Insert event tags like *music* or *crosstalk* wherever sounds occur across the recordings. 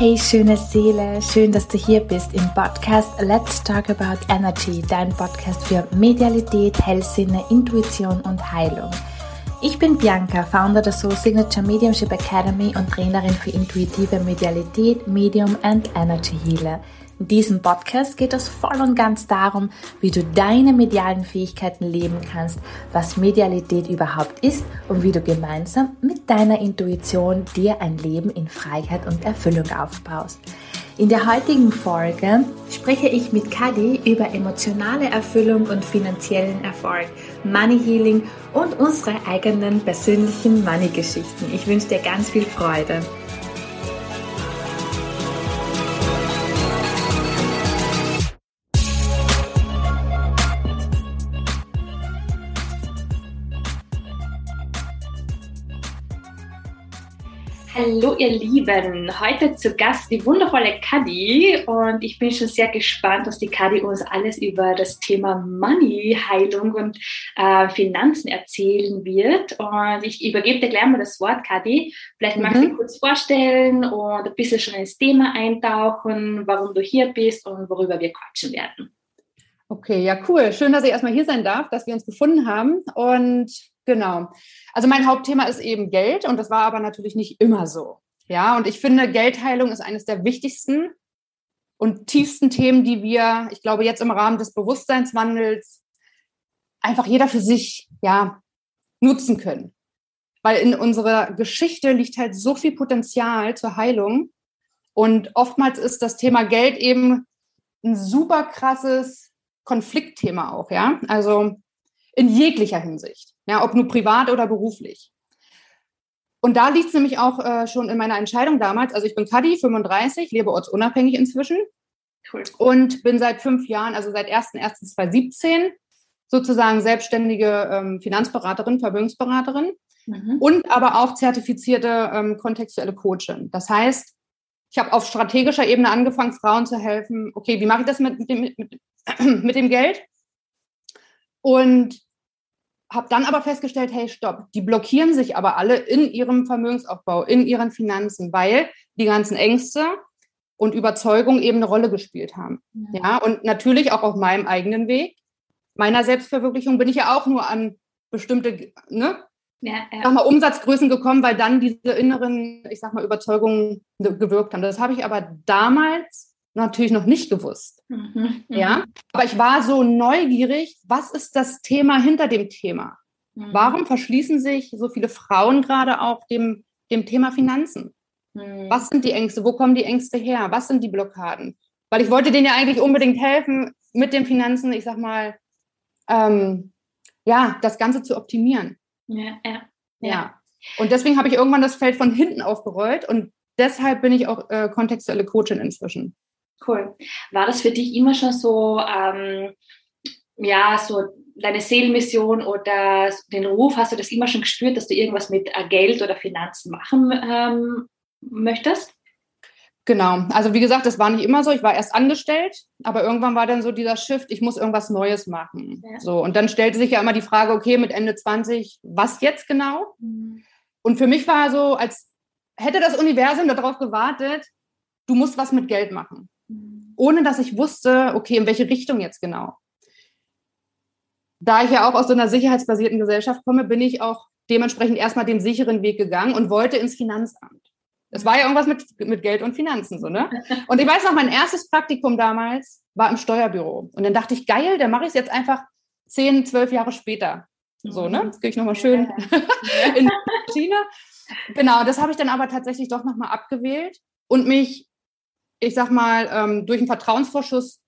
Hey schöne Seele, schön, dass du hier bist im Podcast Let's Talk About Energy, dein Podcast für Medialität, Hellsinne, Intuition und Heilung. Ich bin Bianca, Founder der Soul Signature Mediumship Academy und Trainerin für intuitive Medialität, Medium and Energy Healer. In diesem Podcast geht es voll und ganz darum, wie du deine medialen Fähigkeiten leben kannst, was Medialität überhaupt ist und wie du gemeinsam mit deiner Intuition dir ein Leben in Freiheit und Erfüllung aufbaust. In der heutigen Folge spreche ich mit Kadi über emotionale Erfüllung und finanziellen Erfolg, Money Healing und unsere eigenen persönlichen Money-Geschichten. Ich wünsche dir ganz viel Freude. Hallo ihr Lieben, heute zu Gast die wundervolle Kadi und ich bin schon sehr gespannt, was die Kadi uns alles über das Thema Money, Heilung und äh, Finanzen erzählen wird und ich übergebe dir gleich mal das Wort, Kadi. Vielleicht mhm. magst du dich kurz vorstellen und ein bisschen schon ins Thema eintauchen, warum du hier bist und worüber wir quatschen werden. Okay, ja cool. Schön, dass ich erstmal hier sein darf, dass wir uns gefunden haben und Genau. Also mein Hauptthema ist eben Geld und das war aber natürlich nicht immer so. Ja, und ich finde, Geldheilung ist eines der wichtigsten und tiefsten Themen, die wir, ich glaube, jetzt im Rahmen des Bewusstseinswandels einfach jeder für sich, ja, nutzen können. Weil in unserer Geschichte liegt halt so viel Potenzial zur Heilung. Und oftmals ist das Thema Geld eben ein super krasses Konfliktthema auch, ja. Also in jeglicher Hinsicht, ja, ob nur privat oder beruflich. Und da liegt es nämlich auch äh, schon in meiner Entscheidung damals. Also ich bin Kadi, 35, lebe ortsunabhängig inzwischen cool. und bin seit fünf Jahren, also seit 1.1.2017, sozusagen selbstständige ähm, Finanzberaterin, Vermögensberaterin mhm. und aber auch zertifizierte ähm, kontextuelle Coachin. Das heißt, ich habe auf strategischer Ebene angefangen, Frauen zu helfen. Okay, wie mache ich das mit, mit, mit, mit dem Geld? Und habe dann aber festgestellt, hey, stopp, die blockieren sich aber alle in ihrem Vermögensaufbau, in ihren Finanzen, weil die ganzen Ängste und Überzeugungen eben eine Rolle gespielt haben. Ja. ja, und natürlich auch auf meinem eigenen Weg, meiner Selbstverwirklichung bin ich ja auch nur an bestimmte, ne, ja, ja. Sag mal, Umsatzgrößen gekommen, weil dann diese inneren, ich sag mal, Überzeugungen gewirkt haben. Das habe ich aber damals natürlich noch nicht gewusst. Mhm, ja, mhm. aber ich war so neugierig, was ist das Thema hinter dem Thema? Mhm. Warum verschließen sich so viele Frauen gerade auch dem, dem Thema Finanzen? Mhm. Was sind die Ängste? Wo kommen die Ängste her? Was sind die Blockaden? Weil ich wollte denen ja eigentlich unbedingt helfen, mit den Finanzen, ich sag mal, ähm, ja, das Ganze zu optimieren. Ja, ja. ja. ja. Und deswegen habe ich irgendwann das Feld von hinten aufgerollt und deshalb bin ich auch äh, kontextuelle Coachin inzwischen. Cool. War das für dich immer schon so, ähm, ja, so deine Seelenmission oder den Ruf, hast du das immer schon gespürt, dass du irgendwas mit äh, Geld oder Finanzen machen ähm, möchtest? Genau, also wie gesagt, das war nicht immer so. Ich war erst angestellt, aber irgendwann war dann so dieser Shift, ich muss irgendwas Neues machen. Ja. So, und dann stellte sich ja immer die Frage, okay, mit Ende 20, was jetzt genau? Mhm. Und für mich war so, als hätte das Universum darauf gewartet, du musst was mit Geld machen ohne dass ich wusste, okay, in welche Richtung jetzt genau. Da ich ja auch aus so einer sicherheitsbasierten Gesellschaft komme, bin ich auch dementsprechend erstmal den sicheren Weg gegangen und wollte ins Finanzamt. Es war ja irgendwas mit, mit Geld und Finanzen, so, ne? *laughs* Und ich weiß noch, mein erstes Praktikum damals war im Steuerbüro. Und dann dachte ich, geil, dann mache ich es jetzt einfach zehn, zwölf Jahre später. So, ne? Jetzt gehe ich nochmal schön *laughs* in China. Genau, das habe ich dann aber tatsächlich doch nochmal abgewählt und mich ich sag mal, ähm, durch einen Vertrauensvorschuss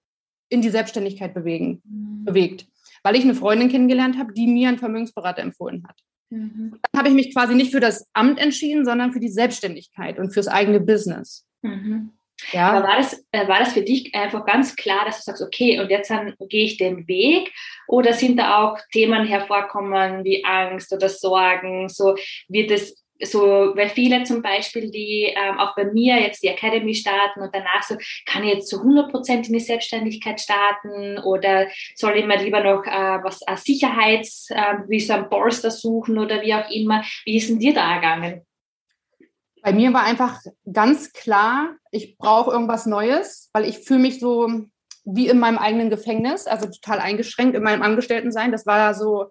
in die Selbstständigkeit bewegen, mhm. bewegt. Weil ich eine Freundin kennengelernt habe, die mir einen Vermögensberater empfohlen hat. Mhm. Dann habe ich mich quasi nicht für das Amt entschieden, sondern für die Selbstständigkeit und fürs eigene Business. Mhm. Ja. Aber war das, äh, war das für dich einfach ganz klar, dass du sagst, okay, und jetzt gehe ich den Weg? Oder sind da auch Themen hervorkommen wie Angst oder Sorgen? So wird es so, weil viele zum Beispiel, die ähm, auch bei mir jetzt die Academy starten und danach so, kann ich jetzt zu 100 Prozent in die Selbstständigkeit starten oder soll ich mir lieber noch äh, was äh, Sicherheits, äh, wie so ein Bolster suchen oder wie auch immer. Wie ist denn dir da ergangen? Bei mir war einfach ganz klar, ich brauche irgendwas Neues, weil ich fühle mich so wie in meinem eigenen Gefängnis, also total eingeschränkt in meinem Angestelltensein. Das war so,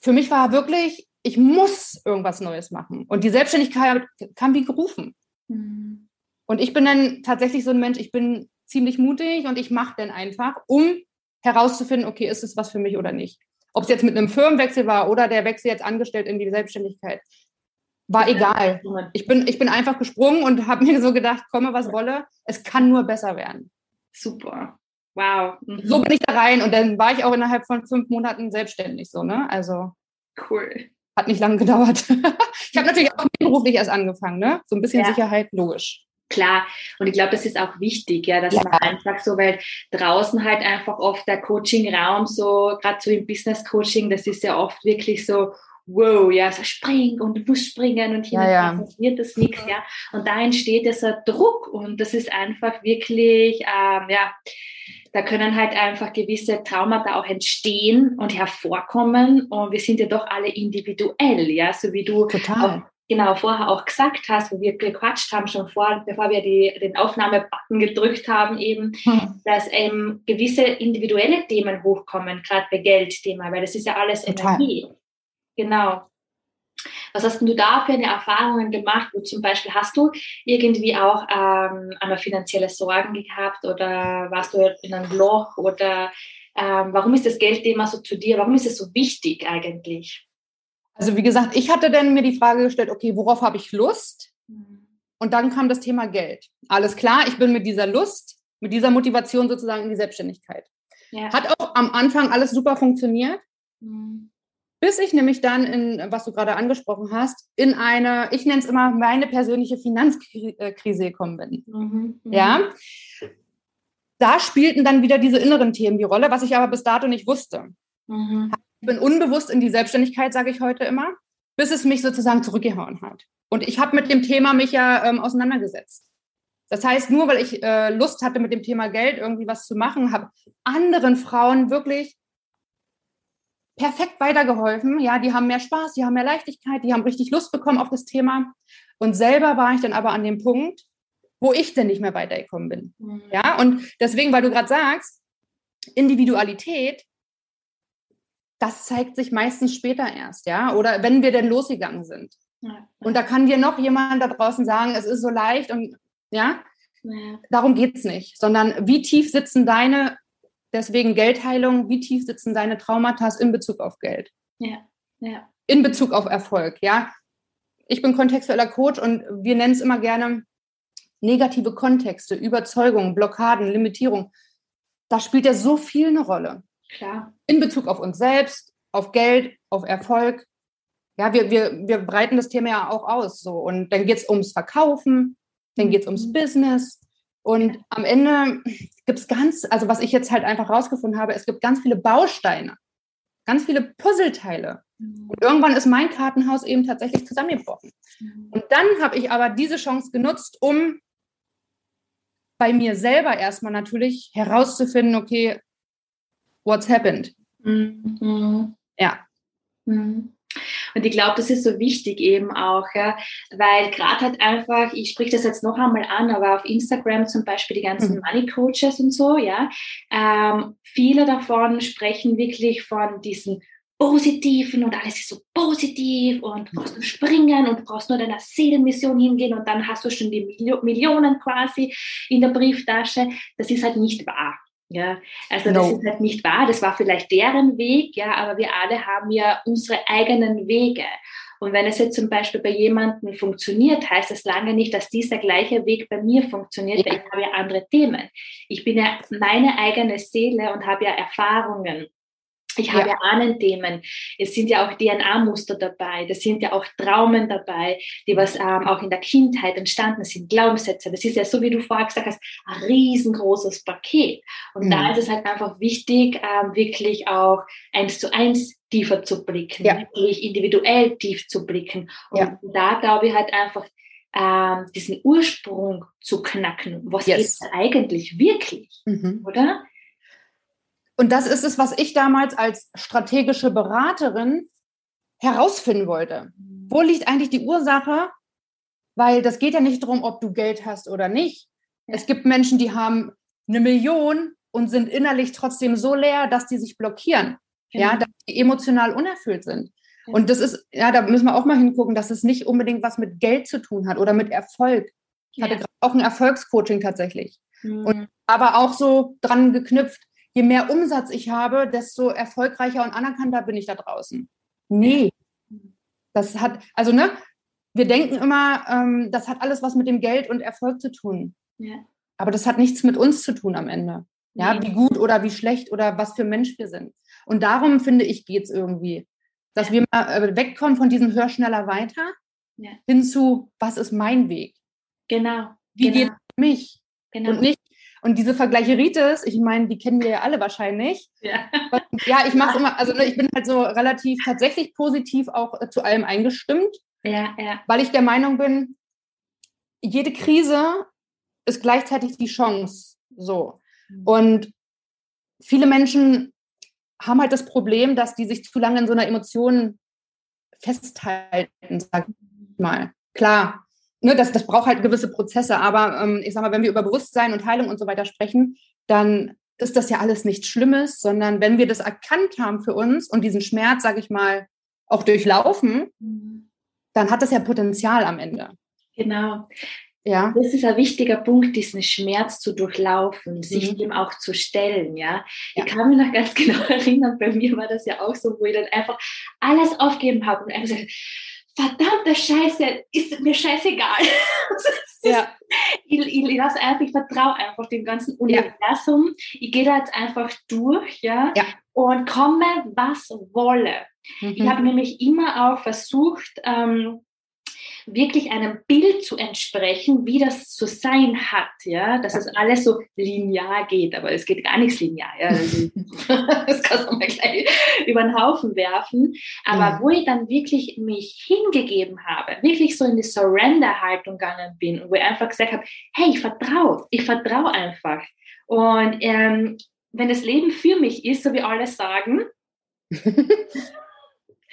für mich war wirklich, ich muss irgendwas Neues machen. Und die Selbstständigkeit kam wie gerufen. Mhm. Und ich bin dann tatsächlich so ein Mensch, ich bin ziemlich mutig und ich mache dann einfach, um herauszufinden, okay, ist es was für mich oder nicht. Ob es jetzt mit einem Firmenwechsel war oder der Wechsel jetzt angestellt in die Selbstständigkeit. War egal. Ich bin, ich bin einfach gesprungen und habe mir so gedacht, komme, was wolle, es kann nur besser werden. Super. Wow. Mhm. So bin ich da rein und dann war ich auch innerhalb von fünf Monaten selbstständig so, ne? Also cool. Hat nicht lange gedauert. *laughs* ich habe natürlich auch beruflich erst angefangen, ne? So ein bisschen ja. Sicherheit, logisch. Klar, und ich glaube, das ist auch wichtig, ja, dass ja. man einfach so, weil draußen halt einfach oft der Coaching-Raum so, gerade so im Business-Coaching, das ist ja oft wirklich so, wow, ja, so spring und du musst springen und hier ja, ja. wird das nichts, ja. Und da entsteht dieser Druck und das ist einfach wirklich, ähm, ja, da können halt einfach gewisse Traumata auch entstehen und hervorkommen und wir sind ja doch alle individuell, ja, so wie du Total. Auch, genau vorher auch gesagt hast, wo wir gequatscht haben schon vor, bevor wir die, den Aufnahmebutton gedrückt haben eben, hm. dass ähm, gewisse individuelle Themen hochkommen, gerade bei Geldthema, weil das ist ja alles Total. Energie. Genau. Was hast du da für eine Erfahrungen gemacht? Wo zum Beispiel hast du irgendwie auch ähm, einmal finanzielle Sorgen gehabt oder warst du in einem Loch oder ähm, warum ist das Geldthema so zu dir? Warum ist es so wichtig eigentlich? Also wie gesagt, ich hatte dann mir die Frage gestellt, okay, worauf habe ich Lust? Mhm. Und dann kam das Thema Geld. Alles klar, ich bin mit dieser Lust, mit dieser Motivation sozusagen in die Selbstständigkeit. Ja. Hat auch am Anfang alles super funktioniert. Mhm. Bis ich nämlich dann in, was du gerade angesprochen hast, in eine, ich nenne es immer meine persönliche Finanzkrise gekommen bin. Mhm, mhm, ja. Da spielten dann wieder diese inneren Themen die Rolle, was ich aber bis dato nicht wusste. Mhm. Ich bin unbewusst in die Selbstständigkeit, sage ich heute immer, bis es mich sozusagen zurückgehauen hat. Und ich habe mit dem Thema mich ja ähm, auseinandergesetzt. Das heißt, nur weil ich äh, Lust hatte, mit dem Thema Geld irgendwie was zu machen, habe anderen Frauen wirklich perfekt weitergeholfen. Ja, die haben mehr Spaß, die haben mehr Leichtigkeit, die haben richtig Lust bekommen auf das Thema. Und selber war ich dann aber an dem Punkt, wo ich denn nicht mehr weitergekommen bin. Mhm. Ja, und deswegen, weil du gerade sagst, Individualität, das zeigt sich meistens später erst, ja, oder wenn wir denn losgegangen sind. Ja. Und da kann dir noch jemand da draußen sagen, es ist so leicht und ja, ja. darum geht es nicht, sondern wie tief sitzen deine Deswegen Geldheilung, wie tief sitzen deine Traumata in Bezug auf Geld? Ja, ja. In Bezug auf Erfolg, ja. Ich bin kontextueller Coach und wir nennen es immer gerne negative Kontexte, Überzeugungen, Blockaden, Limitierung. Da spielt ja so viel eine Rolle. Klar. In Bezug auf uns selbst, auf Geld, auf Erfolg. Ja, wir, wir, wir breiten das Thema ja auch aus. So. Und dann geht es ums Verkaufen, dann geht es ums mhm. Business, und am Ende gibt es ganz, also was ich jetzt halt einfach rausgefunden habe, es gibt ganz viele Bausteine, ganz viele Puzzleteile. Mhm. Und irgendwann ist mein Kartenhaus eben tatsächlich zusammengebrochen. Mhm. Und dann habe ich aber diese Chance genutzt, um bei mir selber erstmal natürlich herauszufinden, okay, what's happened? Mhm. Ja. Mhm. Und ich glaube, das ist so wichtig eben auch, ja, weil gerade halt einfach, ich spreche das jetzt noch einmal an, aber auf Instagram zum Beispiel die ganzen mhm. Money Coaches und so, ja, ähm, viele davon sprechen wirklich von diesen positiven und alles ist so positiv und du brauchst nur springen und du brauchst nur deiner Seelenmission hingehen und dann hast du schon die Millionen quasi in der Brieftasche. Das ist halt nicht wahr. Ja, also no. das ist halt nicht wahr. Das war vielleicht deren Weg, ja, aber wir alle haben ja unsere eigenen Wege. Und wenn es jetzt zum Beispiel bei jemandem funktioniert, heißt das lange nicht, dass dieser gleiche Weg bei mir funktioniert, weil ich habe ja andere Themen. Ich bin ja meine eigene Seele und habe ja Erfahrungen. Ich habe ja. Ahnenthemen. Es sind ja auch DNA-Muster dabei. Das sind ja auch Traumen dabei, die was ähm, auch in der Kindheit entstanden sind, Glaubenssätze. Das ist ja so, wie du vorher gesagt hast, ein riesengroßes Paket. Und mhm. da ist es halt einfach wichtig, ähm, wirklich auch eins zu eins tiefer zu blicken, ja. wirklich individuell tief zu blicken. Und ja. da glaube ich halt einfach, ähm, diesen Ursprung zu knacken. Was yes. ist eigentlich wirklich, mhm. oder? Und das ist es, was ich damals als strategische Beraterin herausfinden wollte. Wo liegt eigentlich die Ursache weil das geht ja nicht darum, ob du Geld hast oder nicht. Ja. Es gibt Menschen, die haben eine Million und sind innerlich trotzdem so leer, dass die sich blockieren, genau. ja, dass die emotional unerfüllt sind. Ja. Und das ist, ja, da müssen wir auch mal hingucken, dass es nicht unbedingt was mit Geld zu tun hat oder mit Erfolg. Ich hatte auch ein Erfolgscoaching tatsächlich. Mhm. Und aber auch so dran geknüpft, je mehr Umsatz ich habe, desto erfolgreicher und anerkannter bin ich da draußen. Nee. Das hat, also ne, wir denken immer, ähm, das hat alles was mit dem Geld und Erfolg zu tun. Ja. Aber das hat nichts mit uns zu tun am Ende. Ja, nee. wie gut oder wie schlecht oder was für Mensch wir sind. Und darum finde ich, geht es irgendwie. Dass ja. wir mal äh, wegkommen von diesem Hör schneller weiter ja. hin zu, was ist mein Weg? Genau. Wie genau. geht es mich? Genau. Und nicht, und diese Vergleicheritis, ich meine, die kennen wir ja alle wahrscheinlich. Ja, ja ich mache immer, also ne, ich bin halt so relativ tatsächlich positiv auch äh, zu allem eingestimmt. Ja, ja. Weil ich der Meinung bin, jede Krise ist gleichzeitig die Chance. So. Mhm. Und viele Menschen haben halt das Problem, dass die sich zu lange in so einer Emotion festhalten, sag ich mal. Klar, ne, das, das braucht halt gewisse Prozesse, aber ähm, ich sag mal, wenn wir über Bewusstsein und Heilung und so weiter sprechen, dann ist das ja alles nichts Schlimmes, sondern wenn wir das erkannt haben für uns und diesen Schmerz, sag ich mal, auch durchlaufen, mhm. dann hat das ja Potenzial am Ende. Genau. Ja. Das ist ein wichtiger Punkt, diesen Schmerz zu durchlaufen, mhm. sich dem auch zu stellen, ja? ja. Ich kann mich noch ganz *laughs* genau erinnern, bei mir war das ja auch so, wo ich dann einfach alles aufgeben habe und einfach gesagt, verdammte Scheiße, ist mir scheißegal. *laughs* ja. ich, ich, lasse einfach, ich vertraue einfach dem ganzen Universum. Ja. Ich gehe da jetzt einfach durch, ja, ja. und komme, was wolle. Mhm. Ich habe nämlich immer auch versucht, ähm, wirklich einem Bild zu entsprechen, wie das zu sein hat, ja, dass es alles so linear geht, aber es geht gar nichts linear, ja, *laughs* das kannst du mal gleich über den Haufen werfen, aber mhm. wo ich dann wirklich mich hingegeben habe, wirklich so in die Surrender-Haltung gegangen bin, wo ich einfach gesagt habe, hey, ich vertraue, ich vertraue einfach. Und ähm, wenn das Leben für mich ist, so wie alle sagen, *laughs*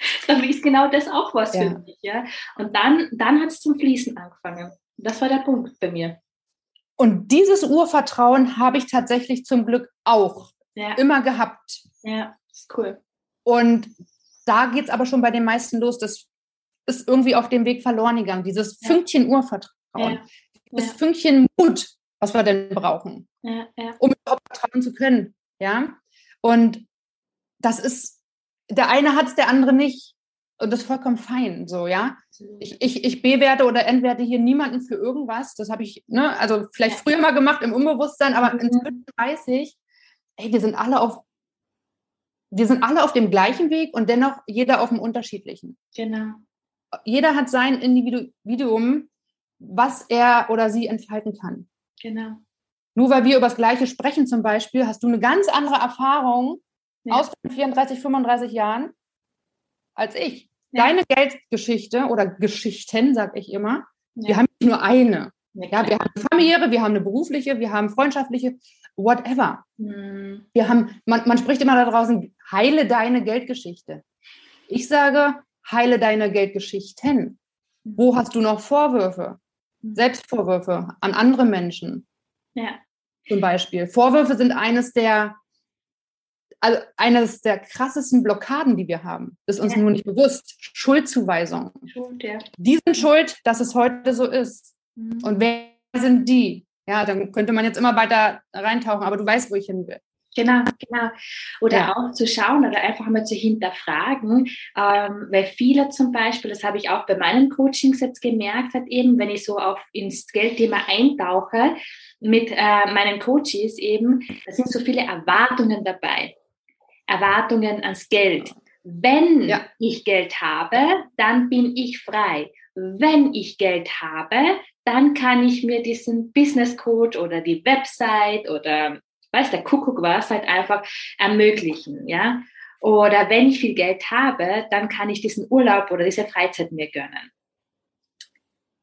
*laughs* dann ist genau das auch was ja. für mich. Ja? Und dann, dann hat es zum Fließen angefangen. Das war der Punkt bei mir. Und dieses Urvertrauen habe ich tatsächlich zum Glück auch ja. immer gehabt. Ja, ist cool. Und da geht es aber schon bei den meisten los. Das ist irgendwie auf dem Weg verloren gegangen. Dieses ja. Fünkchen Urvertrauen. Ja. Das Fünkchen Mut, was wir denn brauchen, um überhaupt vertrauen zu können. Ja. Und das ist der eine hat es, der andere nicht. Und das ist vollkommen fein, so, ja. Ich, ich, ich bewerte oder entwerte hier niemanden für irgendwas. Das habe ich, ne, also vielleicht früher mal gemacht im Unbewusstsein, aber mhm. inzwischen weiß ich, ey, wir sind alle auf, wir sind alle auf dem gleichen Weg und dennoch jeder auf dem unterschiedlichen. Genau. Jeder hat sein Individuum, was er oder sie entfalten kann. Genau. Nur weil wir über das Gleiche sprechen zum Beispiel, hast du eine ganz andere Erfahrung ja. aus 34, 35 Jahren als ich. Ja. Deine Geldgeschichte oder Geschichten, sag ich immer, ja. wir haben nicht nur eine. Ja, wir haben eine familiäre, wir haben eine berufliche, wir haben freundschaftliche, whatever. Mhm. Wir haben, man, man spricht immer da draußen, heile deine Geldgeschichte. Ich sage, heile deine Geldgeschichten. Mhm. Wo hast du noch Vorwürfe? Mhm. Selbstvorwürfe an andere Menschen. Ja. Zum Beispiel. Vorwürfe sind eines der also eines der krassesten Blockaden, die wir haben, ist uns ja. nur nicht bewusst. Schuldzuweisung. Schuld, ja. Die sind schuld, dass es heute so ist. Mhm. Und wer sind die? Ja, dann könnte man jetzt immer weiter reintauchen, aber du weißt, wo ich hin will. Genau, genau. Oder ja. auch zu schauen oder einfach mal zu hinterfragen, ähm, weil viele zum Beispiel, das habe ich auch bei meinen Coachings jetzt gemerkt, hat eben, wenn ich so auf ins Geldthema eintauche mit äh, meinen Coaches eben, da sind so viele Erwartungen dabei. Erwartungen ans Geld. Wenn ja. ich Geld habe, dann bin ich frei. Wenn ich Geld habe, dann kann ich mir diesen Business Code oder die Website oder weiß der Kuckuck was halt einfach ermöglichen, ja. Oder wenn ich viel Geld habe, dann kann ich diesen Urlaub oder diese Freizeit mir gönnen.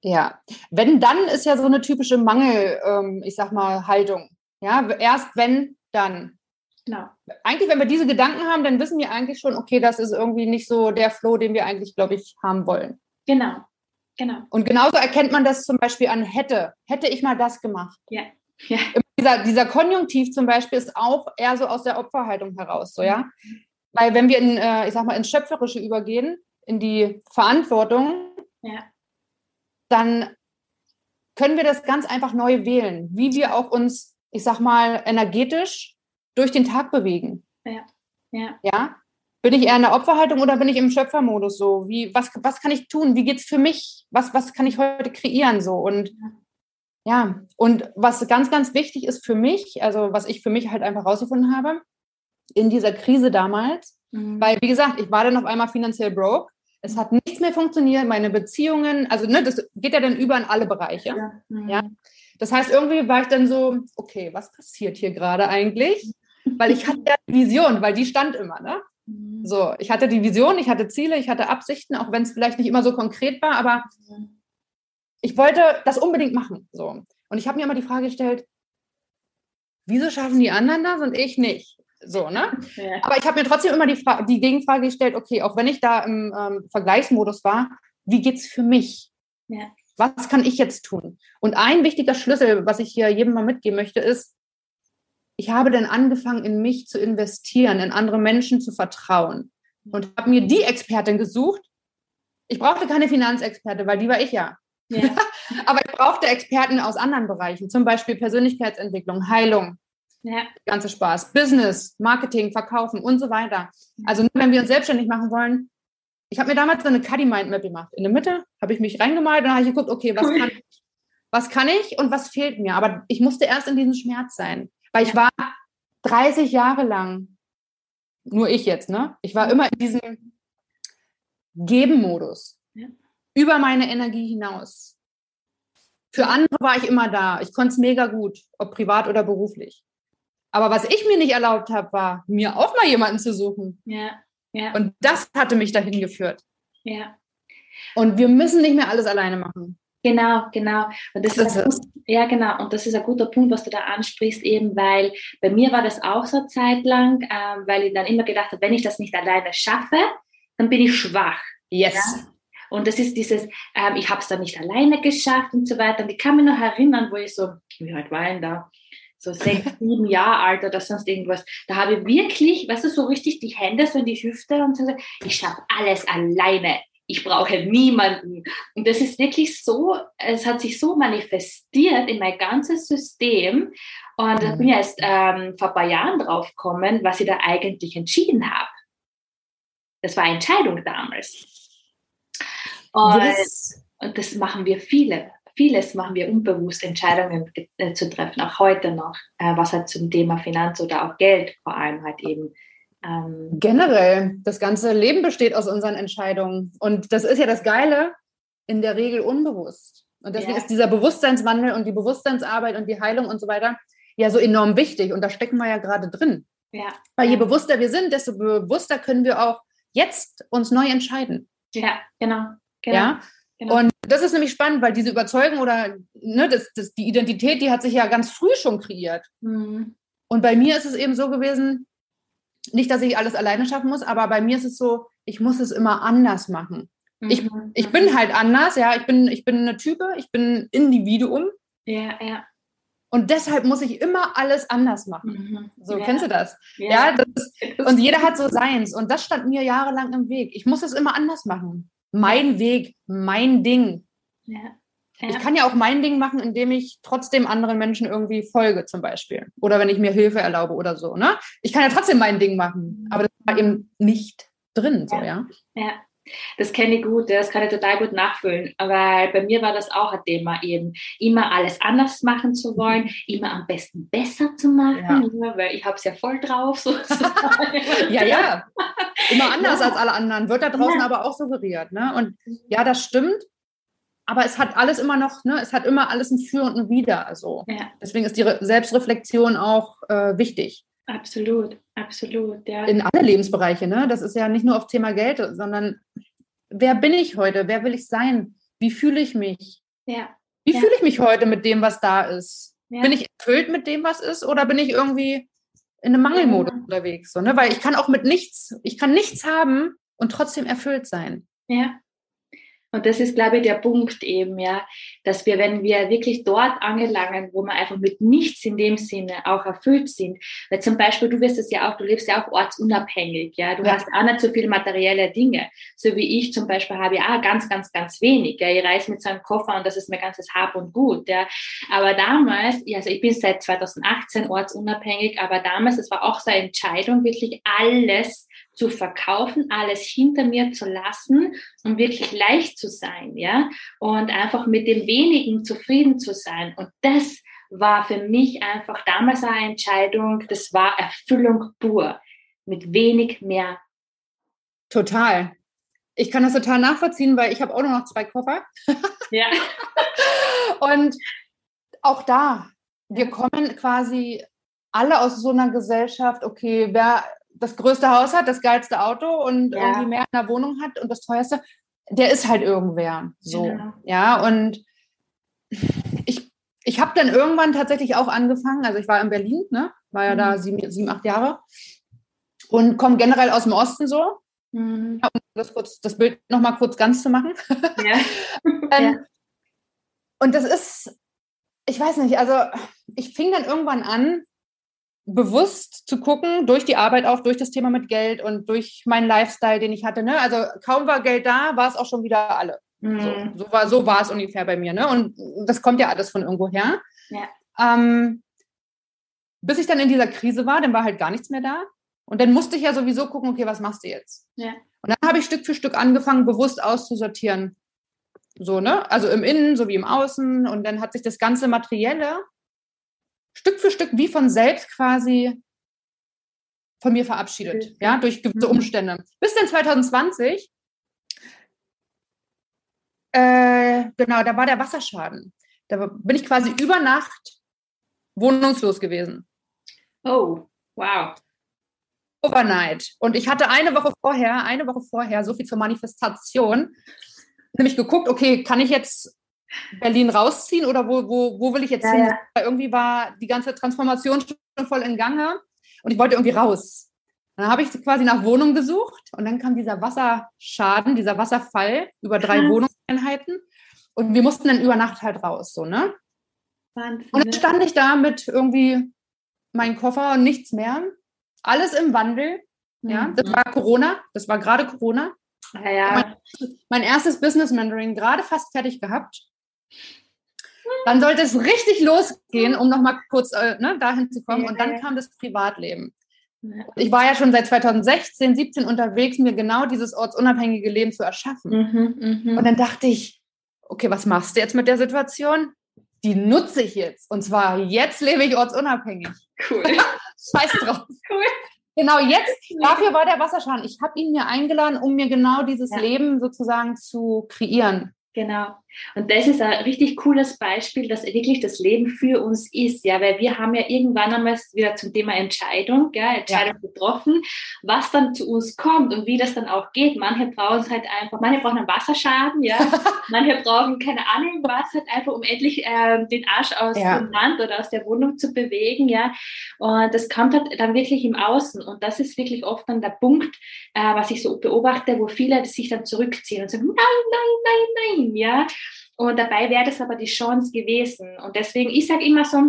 Ja, wenn dann ist ja so eine typische Mangel, ähm, ich sag mal, Haltung. Ja, erst wenn, dann. Genau. Eigentlich, wenn wir diese Gedanken haben, dann wissen wir eigentlich schon, okay, das ist irgendwie nicht so der Flow, den wir eigentlich, glaube ich, haben wollen. Genau. genau. Und genauso erkennt man das zum Beispiel an hätte. Hätte ich mal das gemacht. Ja. *laughs* ja. Dieser, dieser Konjunktiv zum Beispiel ist auch eher so aus der Opferhaltung heraus, so, ja. Mhm. Weil wenn wir in, äh, ich sag mal, ins Schöpferische übergehen, in die Verantwortung, ja. dann können wir das ganz einfach neu wählen, wie wir auch uns, ich sag mal, energetisch durch den Tag bewegen. Ja. Ja. ja? Bin ich eher in der Opferhaltung oder bin ich im Schöpfermodus so? Wie, was, was kann ich tun? Wie geht es für mich? Was, was kann ich heute kreieren so? Und ja, und was ganz, ganz wichtig ist für mich, also was ich für mich halt einfach rausgefunden habe, in dieser Krise damals, mhm. weil wie gesagt, ich war dann auf einmal finanziell broke. Es hat nichts mehr funktioniert, meine Beziehungen, also ne, das geht ja dann über in alle Bereiche. Ja. Mhm. ja. Das heißt, irgendwie war ich dann so, okay, was passiert hier gerade eigentlich? Weil ich hatte ja die Vision, weil die stand immer, ne? Mhm. So, ich hatte die Vision, ich hatte Ziele, ich hatte Absichten, auch wenn es vielleicht nicht immer so konkret war, aber ich wollte das unbedingt machen. So. Und ich habe mir immer die Frage gestellt, wieso schaffen die anderen das und ich nicht? So, ne? Ja. Aber ich habe mir trotzdem immer die, Fra die Gegenfrage gestellt, okay, auch wenn ich da im ähm, Vergleichsmodus war, wie geht es für mich? Ja. Was kann ich jetzt tun? Und ein wichtiger Schlüssel, was ich hier jedem mal mitgeben möchte, ist, ich habe dann angefangen, in mich zu investieren, in andere Menschen zu vertrauen und habe mir die Expertin gesucht. Ich brauchte keine Finanzexperte, weil die war ich ja. ja. *laughs* Aber ich brauchte Experten aus anderen Bereichen, zum Beispiel Persönlichkeitsentwicklung, Heilung, ja. ganze Spaß, Business, Marketing, Verkaufen und so weiter. Also wenn wir uns selbstständig machen wollen, ich habe mir damals so eine Cuddy Mindmap gemacht. In der Mitte habe ich mich reingemalt und habe ich geguckt, okay, was cool. kann ich? Was kann ich und was fehlt mir? Aber ich musste erst in diesem Schmerz sein. Weil ich war 30 Jahre lang, nur ich jetzt, ne? Ich war immer in diesem Geben-Modus. Ja. Über meine Energie hinaus. Für andere war ich immer da. Ich konnte es mega gut, ob privat oder beruflich. Aber was ich mir nicht erlaubt habe, war, mir auch mal jemanden zu suchen. Ja. Ja. Und das hatte mich dahin geführt. Ja. Und wir müssen nicht mehr alles alleine machen. Genau, genau. Und das, das ist, ist ja genau. Und das ist ein guter Punkt, was du da ansprichst, eben weil bei mir war das auch so zeitlang, ähm, weil ich dann immer gedacht habe, wenn ich das nicht alleine schaffe, dann bin ich schwach. Yes. Ja? Und das ist dieses, ähm, ich habe es dann nicht alleine geschafft und so weiter. Und ich kann mich noch erinnern, wo ich so, wie alt war ich da? So sechs, *laughs* sieben Jahre alt oder sonst irgendwas. Da habe ich wirklich, weißt du, so richtig die Hände so in die Hüfte und so, ich schaffe alles alleine ich brauche niemanden. Und das ist wirklich so, es hat sich so manifestiert in mein ganzes System. Und da bin ich erst ähm, vor ein paar Jahren drauf gekommen, was ich da eigentlich entschieden habe. Das war eine Entscheidung damals. Und, yes. und das machen wir viele. Vieles machen wir unbewusst, Entscheidungen äh, zu treffen, auch heute noch, äh, was halt zum Thema Finanz oder auch Geld vor allem halt eben ähm, Generell, das ganze Leben besteht aus unseren Entscheidungen. Und das ist ja das Geile, in der Regel unbewusst. Und deswegen ja. ist dieser Bewusstseinswandel und die Bewusstseinsarbeit und die Heilung und so weiter ja so enorm wichtig. Und da stecken wir ja gerade drin. Ja. Weil je bewusster wir sind, desto bewusster können wir auch jetzt uns neu entscheiden. Ja, genau. genau. Ja? Genau. Und das ist nämlich spannend, weil diese Überzeugung oder ne, das, das, die Identität, die hat sich ja ganz früh schon kreiert. Mhm. Und bei mir ist es eben so gewesen, nicht, dass ich alles alleine schaffen muss, aber bei mir ist es so, ich muss es immer anders machen. Mhm. Ich, ich bin halt anders, ja, ich bin, ich bin eine Type, ich bin ein Individuum. Ja, ja. Und deshalb muss ich immer alles anders machen. Mhm. So, ja. kennst du das? Ja, ja das ist, *laughs* und jeder hat so seins. Und das stand mir jahrelang im Weg. Ich muss es immer anders machen. Mein Weg, mein Ding. Ja. Ja. Ich kann ja auch mein Ding machen, indem ich trotzdem anderen Menschen irgendwie folge, zum Beispiel. Oder wenn ich mir Hilfe erlaube oder so. Ne? Ich kann ja trotzdem mein Ding machen, aber das war eben nicht drin, so, ja. Ja, das kenne ich gut, das kann ich total gut nachfühlen. Weil bei mir war das auch ein Thema eben, immer alles anders machen zu wollen, immer am besten besser zu machen, ja. weil ich habe es ja voll drauf. *laughs* Sozusagen. ja, ja. Immer *laughs* anders ja. als alle anderen. Wird da draußen ja. aber auch suggeriert. Ne? Und ja, das stimmt aber es hat alles immer noch, ne, es hat immer alles ein Für und ein Wider. Also ja. deswegen ist die Re Selbstreflexion auch äh, wichtig. Absolut, absolut, ja. In alle Lebensbereiche, ne? Das ist ja nicht nur auf Thema Geld, sondern wer bin ich heute? Wer will ich sein? Wie fühle ich mich? Ja. Wie ja. fühle ich mich heute mit dem, was da ist? Ja. Bin ich erfüllt mit dem, was ist, oder bin ich irgendwie in einem Mangelmodus ja. unterwegs? So, ne? Weil ich kann auch mit nichts, ich kann nichts haben und trotzdem erfüllt sein. Ja. Und das ist, glaube ich, der Punkt eben, ja, dass wir, wenn wir wirklich dort angelangen, wo wir einfach mit nichts in dem Sinne auch erfüllt sind, weil zum Beispiel, du wirst es ja auch, du lebst ja auch ortsunabhängig, ja, du ja. hast auch nicht so viele materielle Dinge, so wie ich zum Beispiel habe ja ganz, ganz, ganz wenig, ja, ich reise mit so einem Koffer und das ist mein ganzes Hab und Gut, ja, aber damals, also ich bin seit 2018 ortsunabhängig, aber damals, es war auch so eine Entscheidung, wirklich alles zu verkaufen, alles hinter mir zu lassen, um wirklich leicht zu sein, ja, und einfach mit dem wenigen zufrieden zu sein. Und das war für mich einfach damals eine Entscheidung, das war Erfüllung pur, mit wenig mehr. Total. Ich kann das total nachvollziehen, weil ich habe auch nur noch zwei Koffer. Ja. *laughs* und auch da, wir kommen quasi alle aus so einer Gesellschaft, okay, wer das größte Haus hat, das geilste Auto und ja. irgendwie mehr in der Wohnung hat und das teuerste, der ist halt irgendwer. So. Genau. Ja, und ich, ich habe dann irgendwann tatsächlich auch angefangen, also ich war in Berlin, ne? War ja mhm. da sieben, sieben, acht Jahre und komme generell aus dem Osten so. Mhm. Um das, kurz, das Bild nochmal kurz ganz zu machen. Ja. *laughs* ähm, ja. Und das ist, ich weiß nicht, also ich fing dann irgendwann an, bewusst zu gucken, durch die Arbeit auch, durch das Thema mit Geld und durch meinen Lifestyle, den ich hatte. Ne? Also kaum war Geld da, war es auch schon wieder alle. Mhm. So, so, war, so war es ungefähr bei mir. Ne? Und das kommt ja alles von irgendwo her. Ja. Ähm, bis ich dann in dieser Krise war, dann war halt gar nichts mehr da. Und dann musste ich ja sowieso gucken, okay, was machst du jetzt? Ja. Und dann habe ich Stück für Stück angefangen, bewusst auszusortieren. So, ne? Also im Innen sowie im Außen. Und dann hat sich das ganze Materielle Stück für Stück wie von selbst quasi von mir verabschiedet, ja, durch gewisse mhm. Umstände. Bis dann 2020, äh, genau, da war der Wasserschaden. Da bin ich quasi über Nacht wohnungslos gewesen. Oh, wow. Overnight. Und ich hatte eine Woche vorher, eine Woche vorher, so viel zur Manifestation, nämlich geguckt, okay, kann ich jetzt Berlin rausziehen oder wo, wo, wo will ich jetzt ja, hin? Ja. Irgendwie war die ganze Transformation schon voll in Gange und ich wollte irgendwie raus. Dann habe ich quasi nach Wohnung gesucht und dann kam dieser Wasserschaden, dieser Wasserfall über drei Krass. Wohnungseinheiten und wir mussten dann über Nacht halt raus, so, ne? Wahnsinn. Und dann stand ich da mit irgendwie meinem Koffer und nichts mehr. Alles im Wandel. Ja, das mhm. war Corona, das war gerade Corona. Ja, ja. Mein, mein erstes Business Mentoring gerade fast fertig gehabt. Dann sollte es richtig losgehen, um nochmal kurz äh, ne, dahin zu kommen. Und dann kam das Privatleben. Ich war ja schon seit 2016, 17 unterwegs, mir genau dieses ortsunabhängige Leben zu erschaffen. Mhm, mh. Und dann dachte ich, okay, was machst du jetzt mit der Situation? Die nutze ich jetzt. Und zwar jetzt lebe ich ortsunabhängig. Cool. *laughs* Scheiß drauf. Cool. Genau, jetzt, *laughs* dafür war der Wasserschaden. Ich habe ihn mir eingeladen, um mir genau dieses ja. Leben sozusagen zu kreieren. Genau. Und das ist ein richtig cooles Beispiel, dass wirklich das Leben für uns ist, ja, weil wir haben ja irgendwann einmal wieder zum Thema Entscheidung, ja, Entscheidung ja. getroffen, was dann zu uns kommt und wie das dann auch geht. Manche brauchen es halt einfach, manche brauchen einen Wasserschaden, ja, *laughs* manche brauchen keine Ahnung was, halt einfach um endlich äh, den Arsch aus ja. dem Land oder aus der Wohnung zu bewegen, ja. Und das kommt halt dann wirklich im Außen und das ist wirklich oft dann der Punkt, äh, was ich so beobachte, wo viele sich dann zurückziehen und sagen, nein, nein, nein, nein, ja. Und dabei wäre das aber die Chance gewesen. Und deswegen, ich sage immer so,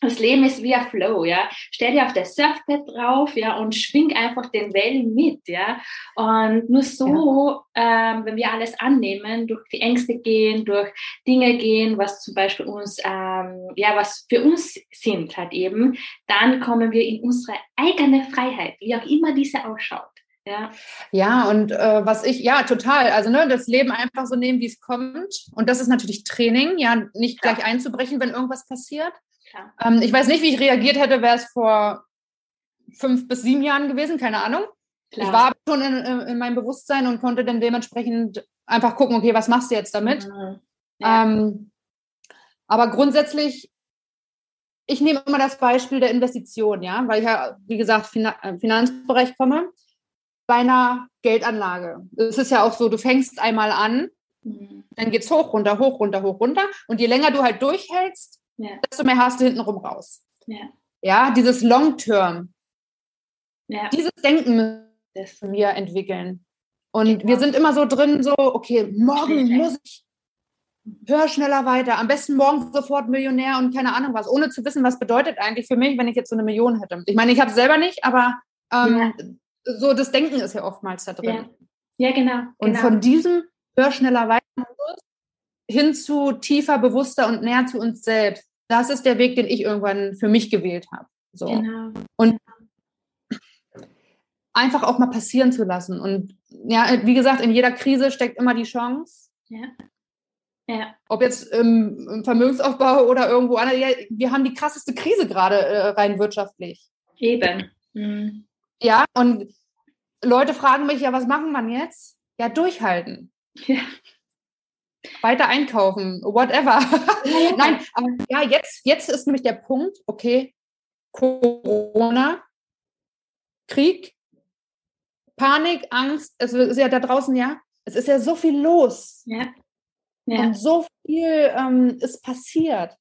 das Leben ist wie ein Flow, ja. Stell dir auf das Surfpad drauf, ja, und schwing einfach den Wellen mit, ja. Und nur so, ja. ähm, wenn wir alles annehmen, durch die Ängste gehen, durch Dinge gehen, was zum Beispiel uns, ähm, ja, was für uns sind halt eben, dann kommen wir in unsere eigene Freiheit, wie auch immer diese ausschaut. Ja, ja und äh, was ich, ja, total. Also ne, das Leben einfach so nehmen, wie es kommt. Und das ist natürlich Training, ja, nicht gleich einzubrechen, wenn irgendwas passiert. Ähm, ich weiß nicht, wie ich reagiert hätte, wäre es vor fünf bis sieben Jahren gewesen, keine Ahnung. Klar. Ich war schon in, in, meinem Bewusstsein und konnte dann dementsprechend einfach gucken, okay, was machst du jetzt damit? Mhm. Ja. Ähm, aber grundsätzlich, ich nehme immer das Beispiel der Investition, ja, weil ich ja, wie gesagt, äh, Finanzbereich komme bei einer Geldanlage. Es ist ja auch so, du fängst einmal an, mhm. dann geht es hoch, runter, hoch, runter, hoch, runter. Und je länger du halt durchhältst, ja. desto mehr hast du hintenrum raus. Ja, ja dieses Long-Term. Ja. Dieses Denken müssen wir entwickeln. Und genau. wir sind immer so drin, so, okay, morgen muss ich hör schneller weiter. Am besten morgen sofort Millionär und keine Ahnung was, ohne zu wissen, was bedeutet eigentlich für mich, wenn ich jetzt so eine Million hätte. Ich meine, ich habe es selber nicht, aber ähm. So das Denken ist ja oftmals da drin. Ja, ja genau. Und genau. von diesem hör schneller weiter hin zu tiefer, bewusster und näher zu uns selbst. Das ist der Weg, den ich irgendwann für mich gewählt habe. So. Genau. Und einfach auch mal passieren zu lassen. Und ja, wie gesagt, in jeder Krise steckt immer die Chance. Ja. Ja. Ob jetzt im, im Vermögensaufbau oder irgendwo anders. Ja, wir haben die krasseste Krise gerade äh, rein wirtschaftlich. Eben. Mhm. Ja, und Leute fragen mich, ja, was machen wir jetzt? Ja, durchhalten. Ja. Weiter einkaufen, whatever. Ja, *laughs* Nein, aber ja, jetzt, jetzt ist nämlich der Punkt, okay, Corona, Krieg, Panik, Angst, es ist ja da draußen, ja, es ist ja so viel los. Ja. Ja. Und so viel ähm, ist passiert.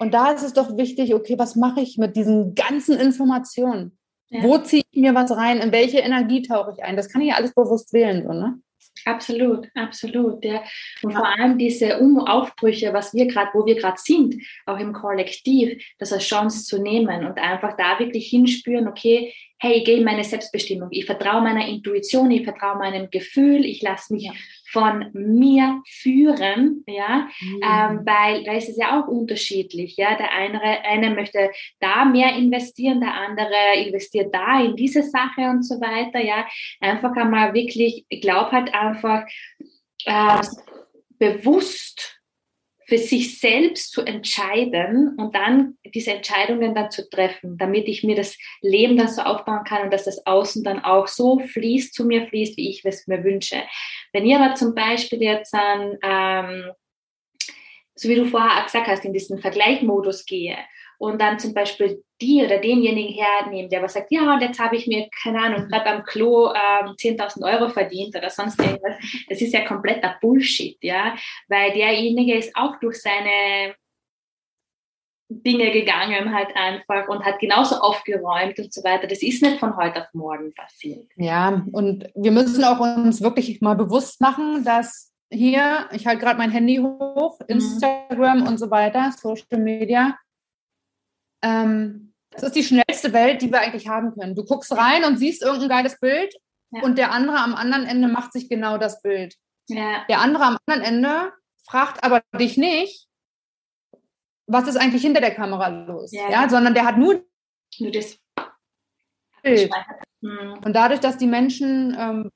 Und da ist es doch wichtig, okay, was mache ich mit diesen ganzen Informationen? Ja. Wo ziehe ich mir was rein? In welche Energie tauche ich ein? Das kann ich ja alles bewusst wählen, so, ne? Absolut, absolut. Ja. Und vor allem diese Umaufbrüche, was wir gerade, wo wir gerade sind, auch im Kollektiv, das als Chance zu nehmen und einfach da wirklich hinspüren, okay, hey, ich gehe in meine Selbstbestimmung, ich vertraue meiner Intuition, ich vertraue meinem Gefühl, ich lasse mich von mir führen, ja, mhm. ähm, weil, weil es ist ja auch unterschiedlich, ja, der eine, eine möchte da mehr investieren, der andere investiert da in diese Sache und so weiter, ja, einfach einmal wirklich, ich glaube halt einfach äh, bewusst für sich selbst zu entscheiden und dann diese Entscheidungen dann zu treffen, damit ich mir das Leben dann so aufbauen kann und dass das Außen dann auch so fließt, zu mir fließt, wie ich es mir wünsche. Wenn ihr aber zum Beispiel jetzt an, ähm, so wie du vorher auch gesagt hast, in diesen Vergleichmodus gehe und dann zum Beispiel die oder denjenigen hernehmen, der was sagt, ja, und jetzt habe ich mir, keine Ahnung, gerade am Klo ähm, 10.000 Euro verdient oder sonst irgendwas. Das ist ja kompletter Bullshit, ja, weil derjenige ist auch durch seine Dinge gegangen halt einfach und hat genauso aufgeräumt und so weiter. Das ist nicht von heute auf morgen passiert. Ja, und wir müssen auch uns wirklich mal bewusst machen, dass hier, ich halte gerade mein Handy hoch, mhm. Instagram mhm. und so weiter, Social Media, ähm, das ist die schnellste Welt, die wir eigentlich haben können. Du guckst rein und siehst irgendein geiles Bild ja. und der andere am anderen Ende macht sich genau das Bild. Ja. Der andere am anderen Ende fragt aber dich nicht, was ist eigentlich hinter der Kamera los, ja, ja? sondern der hat nur, nur das Bild. Mhm. Und dadurch, dass die Menschen, ähm,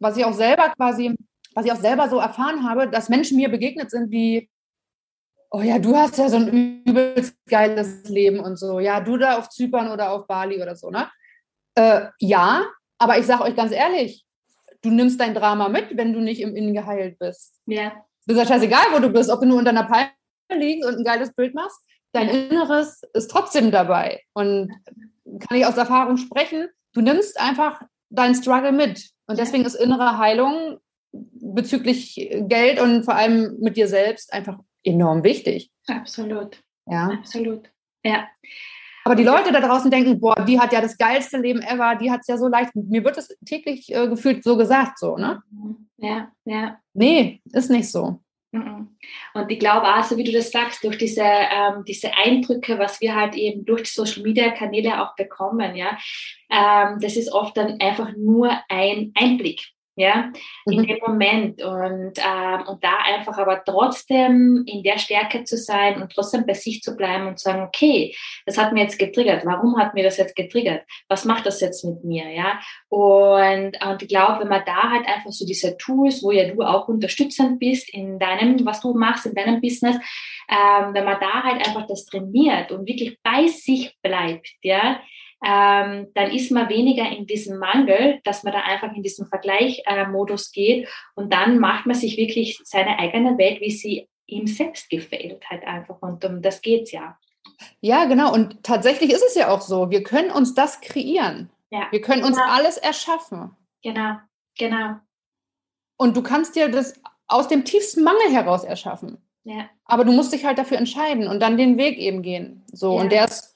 was ich auch selber quasi, was ich auch selber so erfahren habe, dass Menschen mir begegnet sind, die oh ja, du hast ja so ein übelst geiles Leben und so. Ja, du da auf Zypern oder auf Bali oder so, ne? Äh, ja, aber ich sage euch ganz ehrlich, du nimmst dein Drama mit, wenn du nicht im Innen geheilt bist. Ja. Das ist ja scheißegal, wo du bist, ob du nur unter einer Palme liegst und ein geiles Bild machst. Dein Inneres ist trotzdem dabei. Und kann ich aus Erfahrung sprechen, du nimmst einfach deinen Struggle mit. Und deswegen ist innere Heilung bezüglich Geld und vor allem mit dir selbst einfach enorm wichtig. Absolut. Ja. Absolut. Ja. Aber die Leute da draußen denken, boah, die hat ja das geilste Leben ever, die hat es ja so leicht. Mir wird es täglich äh, gefühlt so gesagt, so, ne? Ja, ja. Nee, ist nicht so. Mhm. Und ich glaube auch, so wie du das sagst, durch diese, ähm, diese Eindrücke, was wir halt eben durch die Social Media Kanäle auch bekommen, ja, ähm, das ist oft dann einfach nur ein Einblick ja, in mhm. dem Moment. Und, ähm, und da einfach aber trotzdem in der Stärke zu sein und trotzdem bei sich zu bleiben und zu sagen, okay, das hat mir jetzt getriggert, warum hat mir das jetzt getriggert, was macht das jetzt mit mir, ja, und, und ich glaube, wenn man da halt einfach so diese Tools, wo ja du auch unterstützend bist in deinem, was du machst, in deinem Business, ähm, wenn man da halt einfach das trainiert und wirklich bei sich bleibt, ja, ähm, dann ist man weniger in diesem Mangel, dass man da einfach in diesen Vergleichmodus äh, geht und dann macht man sich wirklich seine eigene Welt, wie sie ihm selbst gefällt, halt einfach. Und um das geht's ja. Ja, genau. Und tatsächlich ist es ja auch so. Wir können uns das kreieren. Ja. Wir können uns genau. alles erschaffen. Genau, genau. Und du kannst dir das aus dem tiefsten Mangel heraus erschaffen. Ja. Aber du musst dich halt dafür entscheiden und dann den Weg eben gehen. So, ja. und der ist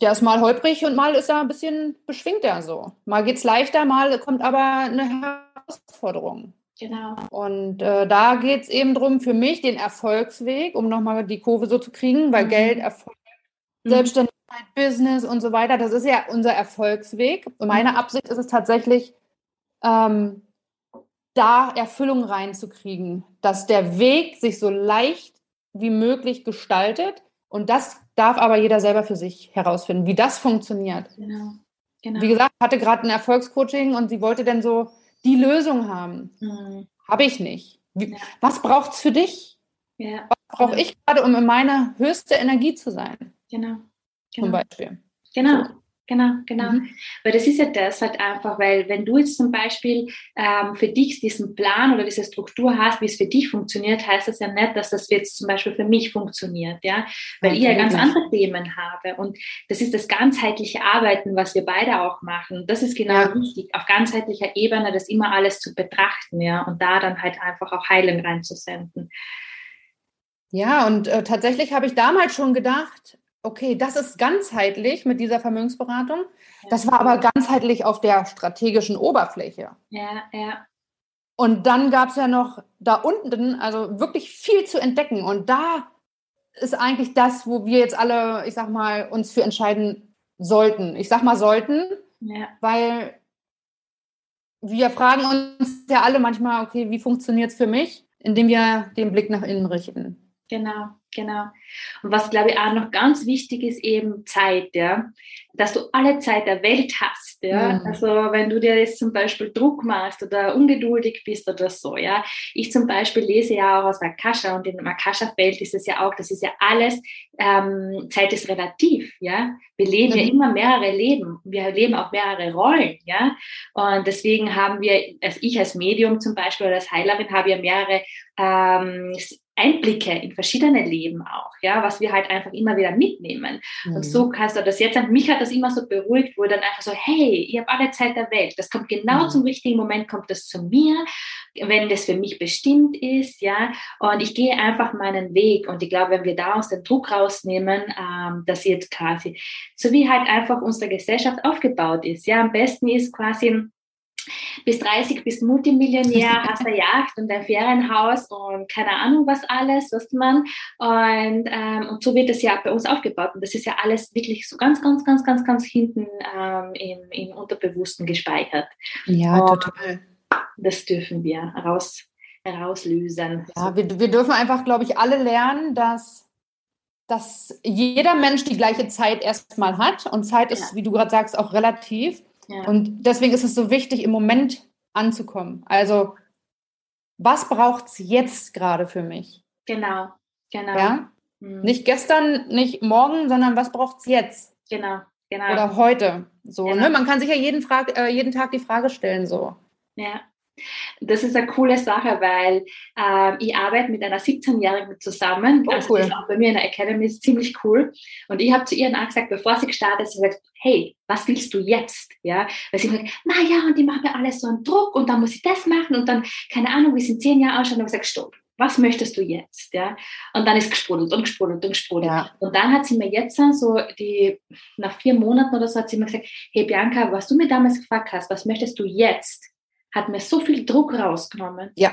der ist mal holprig und mal ist er ein bisschen beschwingt er so. Mal geht es leichter, mal kommt aber eine Herausforderung. Genau. Und äh, da geht es eben darum, für mich den Erfolgsweg, um nochmal die Kurve so zu kriegen, weil mhm. Geld, Erfolg, mhm. Selbstständigkeit, Business und so weiter, das ist ja unser Erfolgsweg. Und meine mhm. Absicht ist es tatsächlich, ähm, da Erfüllung reinzukriegen, dass der Weg sich so leicht wie möglich gestaltet. Und das darf aber jeder selber für sich herausfinden, wie das funktioniert. Genau. Genau. Wie gesagt, hatte gerade ein Erfolgscoaching und sie wollte dann so die Lösung haben. Mhm. Habe ich nicht. Wie, ja. Was braucht es für dich? Ja. Was brauche genau. ich gerade, um in meiner höchste Energie zu sein? Genau. genau. Zum Beispiel. Genau. So. Genau, genau. Mhm. Weil das ist ja das halt einfach, weil wenn du jetzt zum Beispiel ähm, für dich diesen Plan oder diese Struktur hast, wie es für dich funktioniert, heißt das ja nicht, dass das jetzt zum Beispiel für mich funktioniert, ja, weil okay. ich ja ganz andere Themen habe und das ist das ganzheitliche Arbeiten, was wir beide auch machen. Das ist genau ja. wichtig, auf ganzheitlicher Ebene das immer alles zu betrachten, ja, und da dann halt einfach auch Heilung reinzusenden. Ja, und äh, tatsächlich habe ich damals schon gedacht, okay, das ist ganzheitlich mit dieser Vermögensberatung. Das war aber ganzheitlich auf der strategischen Oberfläche. Ja, ja. Und dann gab es ja noch da unten, also wirklich viel zu entdecken. Und da ist eigentlich das, wo wir jetzt alle, ich sag mal, uns für entscheiden sollten. Ich sag mal sollten, ja. weil wir fragen uns ja alle manchmal, okay, wie funktioniert es für mich, indem wir den Blick nach innen richten. Genau, genau. Und was glaube ich auch noch ganz wichtig ist, eben Zeit, ja, dass du alle Zeit der Welt hast, ja. Mhm. Also wenn du dir jetzt zum Beispiel Druck machst oder ungeduldig bist oder so, ja. Ich zum Beispiel lese ja auch aus Akasha und im Akasha-Feld ist es ja auch, das ist ja alles, ähm, Zeit ist relativ, ja. Wir leben mhm. ja immer mehrere Leben. Wir leben auch mehrere Rollen, ja. Und deswegen haben wir, also ich als Medium zum Beispiel oder als Heilerin habe ja mehrere ähm, Einblicke in verschiedene Leben auch, ja, was wir halt einfach immer wieder mitnehmen. Mhm. Und so kannst du das jetzt, mich hat das immer so beruhigt, wo dann einfach so, hey, ich habe alle Zeit der Welt. Das kommt genau mhm. zum richtigen Moment, kommt das zu mir, wenn das für mich bestimmt ist, ja. Und ich gehe einfach meinen Weg. Und ich glaube, wenn wir da uns den Druck rausnehmen, ähm, dass jetzt quasi, so wie halt einfach unsere Gesellschaft aufgebaut ist, ja, am besten ist quasi, bis 30 bist Multimillionär, *laughs* hast eine Yacht und ein Ferienhaus und keine Ahnung was alles, was man. Und, ähm, und so wird das ja bei uns aufgebaut. Und das ist ja alles wirklich so ganz, ganz, ganz, ganz, ganz hinten ähm, im, im Unterbewussten gespeichert. Ja, und total. Das dürfen wir raus, herauslösen. Ja, wir, wir dürfen einfach, glaube ich, alle lernen, dass dass jeder Mensch die gleiche Zeit erstmal hat und Zeit ist, ja. wie du gerade sagst, auch relativ. Und deswegen ist es so wichtig, im Moment anzukommen. Also, was braucht es jetzt gerade für mich? Genau, genau. Ja? Mhm. Nicht gestern, nicht morgen, sondern was braucht es jetzt? Genau, genau. Oder heute. So, genau. ne? Man kann sich ja jeden, Frage, äh, jeden Tag die Frage stellen, so. Ja, das ist eine coole Sache, weil äh, ich arbeite mit einer 17-Jährigen zusammen. Oh, also cool. auch bei mir in der Academy ist ziemlich cool. Und ich habe zu ihr auch gesagt, bevor sie gestartet ist, gesagt, hey, was willst du jetzt? Ja, weil sie gesagt, naja, und die machen mir alles so einen Druck und dann muss ich das machen und dann, keine Ahnung, wie es in zehn Jahren ausschaut. Und ich gesagt, stopp, was möchtest du jetzt? Ja, und dann ist gesprudelt und gesprudelt und gesprudelt. Ja. Und dann hat sie mir jetzt so die, nach vier Monaten oder so, hat sie mir gesagt, hey Bianca, was du mir damals gefragt hast, was möchtest du jetzt? Hat mir so viel Druck rausgenommen. Ja.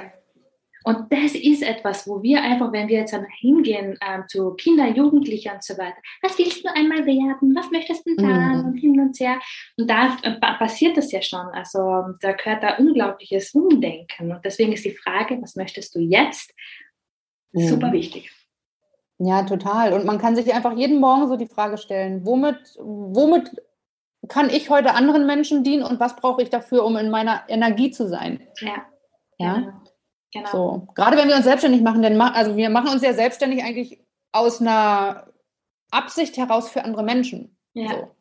Und das ist etwas, wo wir einfach, wenn wir jetzt dann hingehen ähm, zu Kindern, Jugendlichen und so weiter, was willst du einmal werden? Was möchtest du dann? Mhm. Und hin und her. Und da äh, passiert das ja schon. Also da gehört da unglaubliches Umdenken. Und deswegen ist die Frage, was möchtest du jetzt? Mhm. Super wichtig. Ja, total. Und man kann sich einfach jeden Morgen so die Frage stellen, womit, womit kann ich heute anderen Menschen dienen und was brauche ich dafür, um in meiner Energie zu sein? Ja. Ja. Genau. genau. So. Gerade wenn wir uns selbstständig machen, denn also wir machen uns ja selbstständig eigentlich aus einer Absicht heraus für andere Menschen. Ja. So.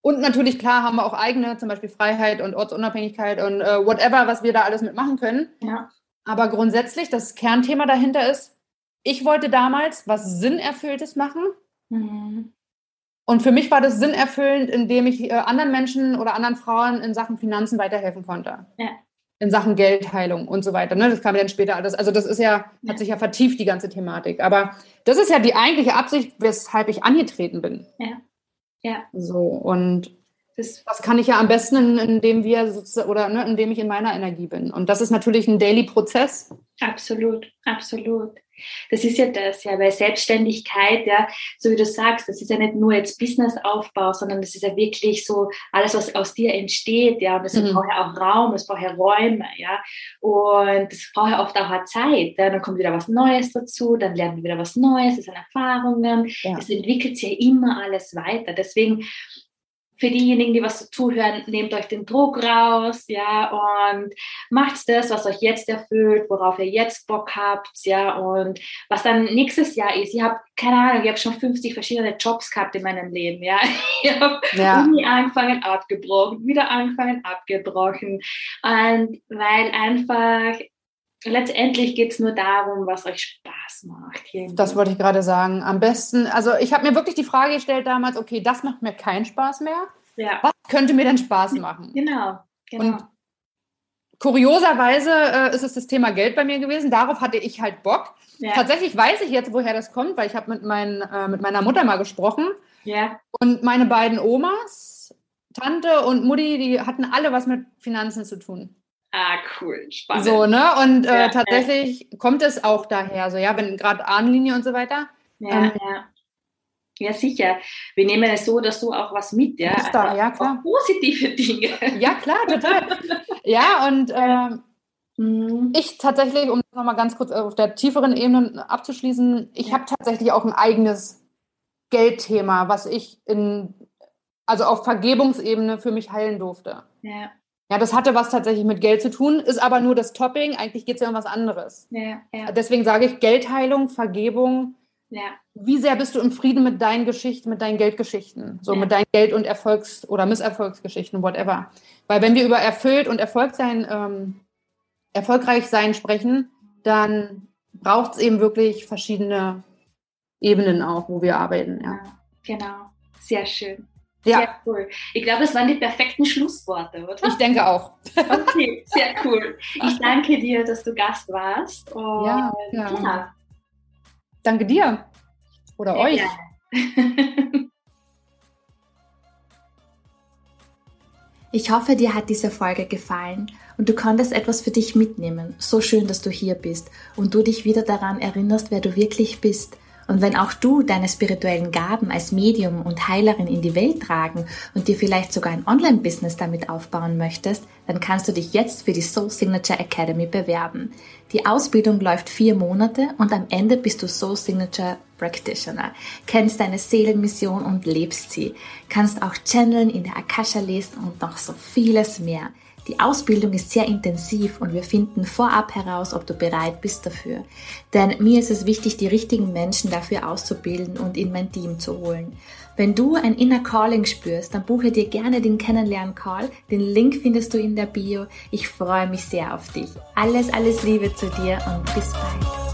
Und natürlich, klar, haben wir auch eigene, zum Beispiel Freiheit und Ortsunabhängigkeit und äh, whatever, was wir da alles mitmachen können. Ja. Aber grundsätzlich, das Kernthema dahinter ist, ich wollte damals was Sinnerfülltes machen. Mhm. Und für mich war das sinnerfüllend, indem ich äh, anderen Menschen oder anderen Frauen in Sachen Finanzen weiterhelfen konnte. Ja. In Sachen Geldheilung und so weiter. Ne? Das kam dann später alles. Also das ist ja, ja, hat sich ja vertieft, die ganze Thematik. Aber das ist ja die eigentliche Absicht, weshalb ich angetreten bin. Ja. Ja. So, und das, das kann ich ja am besten, indem wir oder ne, indem ich in meiner Energie bin. Und das ist natürlich ein Daily-Prozess. Absolut, absolut. Das ist ja das, ja, weil Selbstständigkeit, ja, so wie du sagst, das ist ja nicht nur jetzt Businessaufbau, sondern das ist ja wirklich so alles, was aus dir entsteht, ja, und das mhm. braucht ja auch Raum, es braucht ja Räume, ja, und das braucht ja oft auch Zeit, ja? dann kommt wieder was Neues dazu, dann lernen wir wieder was Neues, das sind Erfahrungen, ja. es entwickelt sich ja immer alles weiter, deswegen für diejenigen, die was zuhören, nehmt euch den Druck raus, ja, und macht das, was euch jetzt erfüllt, worauf ihr jetzt Bock habt, ja, und was dann nächstes Jahr ist. Ich habe, keine Ahnung, ich habe schon 50 verschiedene Jobs gehabt in meinem Leben, ja. *laughs* Ich habe ja. Uni angefangen, abgebrochen, wieder angefangen, abgebrochen. Und weil einfach letztendlich geht es nur darum, was euch Spaß macht. Das wollte ich gerade sagen. Am besten, also ich habe mir wirklich die Frage gestellt damals, okay, das macht mir keinen Spaß mehr. Ja. Was könnte mir denn Spaß machen? Genau, genau. Und kurioserweise äh, ist es das Thema Geld bei mir gewesen. Darauf hatte ich halt Bock. Ja. Tatsächlich weiß ich jetzt, woher das kommt, weil ich habe mit, mein, äh, mit meiner Mutter mal gesprochen. Ja. Und meine beiden Omas, Tante und Mutti, die hatten alle was mit Finanzen zu tun. Ah, cool, spannend. So, ne? Und äh, ja, tatsächlich ja. kommt es auch daher, so, ja, wenn gerade Ahnenlinie und so weiter. Ja, ähm, ja. Ja, sicher. Wir nehmen es so oder so auch was mit, ja. Ist da, ja, klar. Auch positive Dinge. Ja, klar, total. ja, und *laughs* äh, ich tatsächlich, um nochmal ganz kurz auf der tieferen Ebene abzuschließen, ich ja. habe tatsächlich auch ein eigenes Geldthema, was ich in, also auf Vergebungsebene für mich heilen durfte. Ja. Ja, das hatte was tatsächlich mit Geld zu tun, ist aber nur das Topping. Eigentlich geht es ja um was anderes. Ja, ja. Deswegen sage ich Geldheilung, Vergebung. Ja. Wie sehr bist du im Frieden mit deinen Geschichten, mit deinen Geldgeschichten? So mit deinen Geld- und Erfolgs- oder Misserfolgsgeschichten, whatever. Weil wenn wir über erfüllt und Erfolg sein, ähm, erfolgreich sein sprechen, dann braucht es eben wirklich verschiedene Ebenen auch, wo wir arbeiten. Ja. Genau, sehr schön. Ja. Sehr cool. Ich glaube, es waren die perfekten Schlussworte, oder? Ich denke auch. Okay, sehr cool. Ich *laughs* danke dir, dass du Gast warst. Und ja, ja. ja. Danke dir. Oder sehr euch. *laughs* Ich hoffe, dir hat diese Folge gefallen und du konntest etwas für dich mitnehmen. So schön, dass du hier bist und du dich wieder daran erinnerst, wer du wirklich bist und wenn auch du deine spirituellen Gaben als Medium und Heilerin in die Welt tragen und dir vielleicht sogar ein Online-Business damit aufbauen möchtest, dann kannst du dich jetzt für die Soul Signature Academy bewerben. Die Ausbildung läuft vier Monate und am Ende bist du Soul Signature Practitioner, kennst deine Seelenmission und lebst sie, kannst auch channeln, in der Akasha lesen und noch so vieles mehr. Die Ausbildung ist sehr intensiv und wir finden vorab heraus, ob du bereit bist dafür. Denn mir ist es wichtig, die richtigen Menschen dafür auszubilden und in mein Team zu holen. Wenn du ein Inner Calling spürst, dann buche dir gerne den Kennenlern-Call. Den Link findest du in der Bio. Ich freue mich sehr auf dich. Alles, alles Liebe zu dir und bis bald.